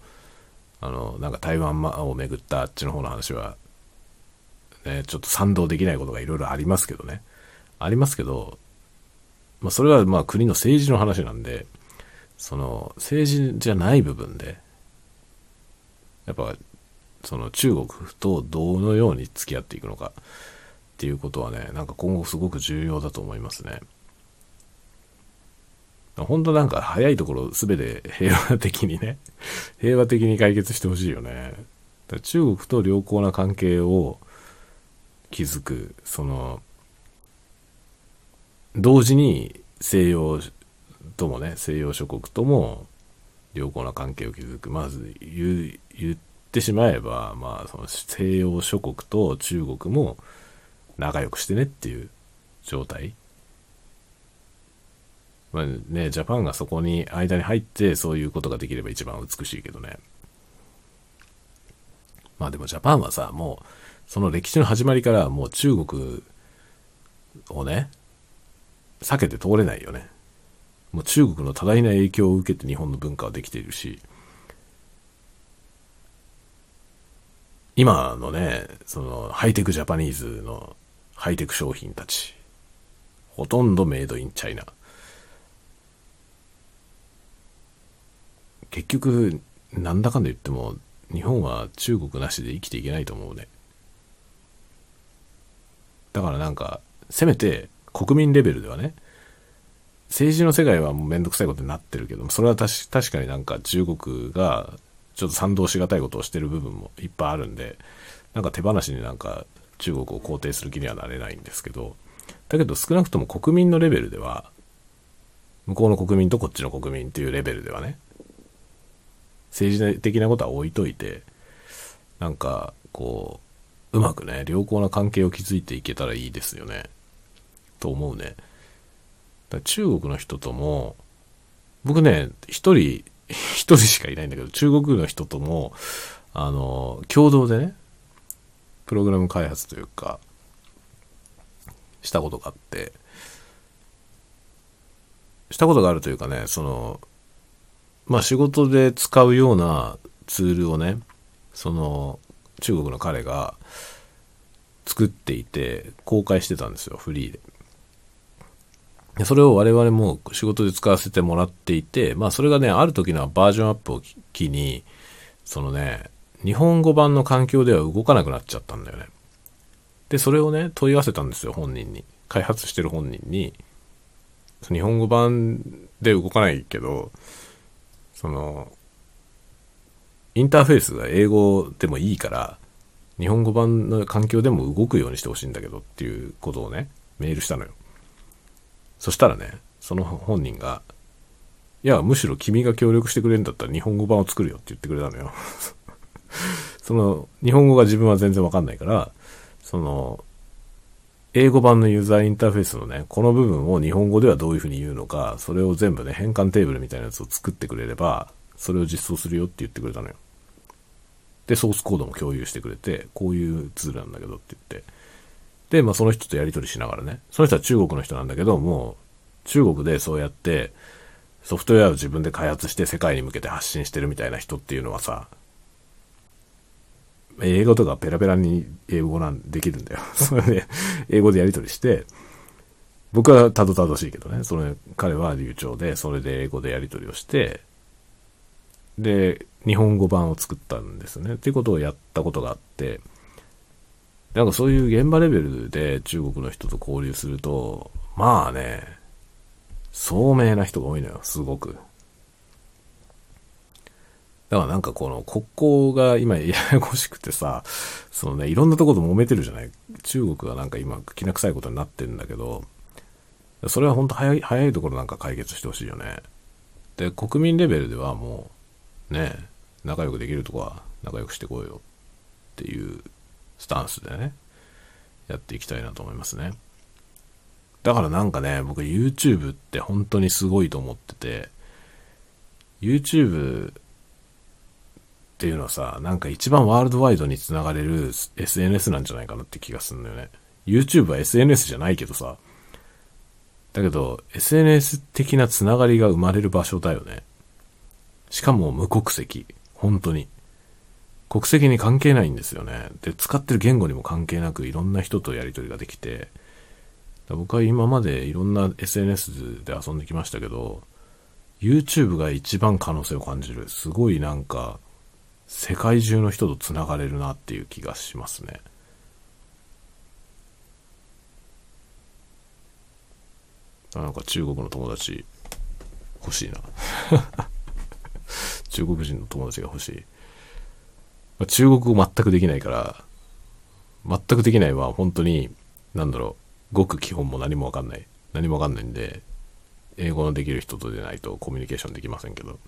あの、なんか台湾をめぐったあっちの方の話は、ね、ちょっと賛同できないことがいろいろありますけどね。ありますけど、まあ、それはまあ国の政治の話なんで、その政治じゃない部分で、やっぱその中国とどのように付き合っていくのかっていうことはね、なんか今後すごく重要だと思いますね。本当なんか早いところ全て 平和的にね、平和的に解決してほしいよね。中国と良好な関係を築く、その、同時に西洋ともね、西洋諸国とも良好な関係を築く。まず言ってしまえば、まあその西洋諸国と中国も仲良くしてねっていう状態。まあね、ジャパンがそこに間に入ってそういうことができれば一番美しいけどね。まあでもジャパンはさ、もうその歴史の始まりからもう中国をね、避けて通れないよね。もう中国の多大な影響を受けて日本の文化はできているし、今のね、そのハイテクジャパニーズのハイテク商品たち、ほとんどメイドインチャイナ。結局、なんだかんだ言っても、日本は中国なしで生きていけないと思うね。だからなんか、せめて国民レベルではね、政治の世界はもうめんどくさいことになってるけども、それは確かになんか中国がちょっと賛同しがたいことをしてる部分もいっぱいあるんで、なんか手放しになんか中国を肯定する気にはなれないんですけど、だけど少なくとも国民のレベルでは、向こうの国民とこっちの国民っていうレベルではね、政治的なことは置いといて、なんか、こう、うまくね、良好な関係を築いていけたらいいですよね。と思うね。中国の人とも、僕ね、一人、一人しかいないんだけど、中国の人とも、あの、共同でね、プログラム開発というか、したことがあって、したことがあるというかね、その、まあ仕事で使うようなツールをね、その、中国の彼が作っていて、公開してたんですよ、フリーで。それを我々も仕事で使わせてもらっていて、まあそれがね、ある時のバージョンアップを機に、そのね、日本語版の環境では動かなくなっちゃったんだよね。で、それをね、問い合わせたんですよ、本人に。開発してる本人に。日本語版で動かないけど、その、インターフェースが英語でもいいから、日本語版の環境でも動くようにしてほしいんだけどっていうことをね、メールしたのよ。そしたらね、その本人が、いや、むしろ君が協力してくれるんだったら日本語版を作るよって言ってくれたのよ。その、日本語が自分は全然わかんないから、その、英語版のユーザーインターフェースのね、この部分を日本語ではどういうふうに言うのか、それを全部ね、変換テーブルみたいなやつを作ってくれれば、それを実装するよって言ってくれたのよ。で、ソースコードも共有してくれて、こういうツールなんだけどって言って。で、まあその人とやり取りしながらね、その人は中国の人なんだけど、もう中国でそうやってソフトウェアを自分で開発して世界に向けて発信してるみたいな人っていうのはさ、英語とかペラペラに英語なんできるんだよ。それで、英語でやり取りして、僕はたどたどしいけどね、それ、彼は流暢で、それで英語でやり取りをして、で、日本語版を作ったんですね。っていうことをやったことがあって、なんかそういう現場レベルで中国の人と交流すると、まあね、聡明な人が多いのよ、すごく。だからなんかこの国交が今ややこしくてさ、そのね、いろんなところと揉めてるじゃない？中国はなんか今、きな臭いことになってるんだけど、それは本当早い、早いところなんか解決してほしいよね。で、国民レベルではもう、ね、仲良くできるとこは仲良くしてこうよっていうスタンスでね、やっていきたいなと思いますね。だからなんかね、僕 YouTube って本当にすごいと思ってて、YouTube っていうのはさ、なんか一番ワールドワイドにつながれる SNS なんじゃないかなって気がするんだよね。YouTube は SNS じゃないけどさ、だけど SNS 的なつながりが生まれる場所だよね。しかも無国籍。本当に。国籍に関係ないんですよね。で、使ってる言語にも関係なくいろんな人とやり取りができて、僕は今までいろんな SNS で遊んできましたけど、YouTube が一番可能性を感じる。すごいなんか、世界中の人と繋がれるなっていう気がしますね。なんか中国の友達欲しいな。中国人の友達が欲しい。まあ、中国語全くできないから、全くできないは本当に、なんだろう、ごく基本も何もわかんない。何もわかんないんで、英語のできる人とでないとコミュニケーションできませんけど。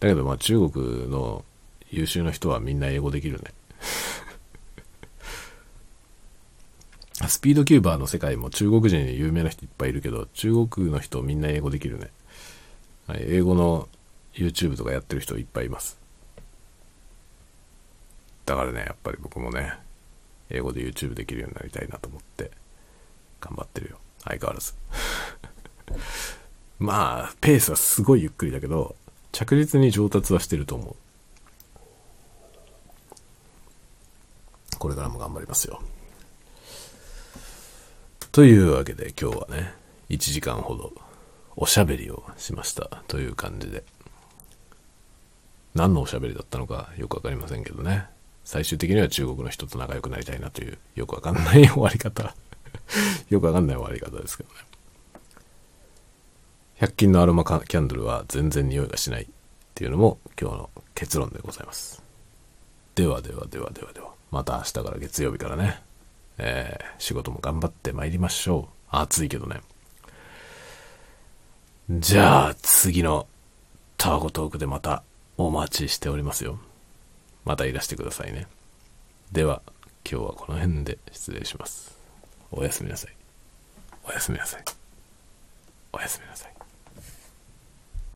だけどまあ中国の優秀な人はみんな英語できるね。スピードキューバーの世界も中国人で有名な人いっぱいいるけど、中国の人みんな英語できるね。はい、英語の YouTube とかやってる人いっぱいいます。だからね、やっぱり僕もね、英語で YouTube できるようになりたいなと思って、頑張ってるよ。相変わらず。まあ、ペースはすごいゆっくりだけど、着実に上達はしてると思う。これからも頑張りますよ。というわけで今日はね、1時間ほどおしゃべりをしましたという感じで。何のおしゃべりだったのかよくわかりませんけどね。最終的には中国の人と仲良くなりたいなというよくわかんない終わり方 よくわかんない終わり方ですけどね。100均のアロマキャンドルは全然匂いがしないっていうのも今日の結論でございます。ではではではではでは。また明日から月曜日からね、えー、仕事も頑張って参りましょう。暑いけどね。じゃあ次のタワゴトークでまたお待ちしておりますよ。またいらしてくださいね。では今日はこの辺で失礼します。おやすみなさい。おやすみなさい。おやすみなさい。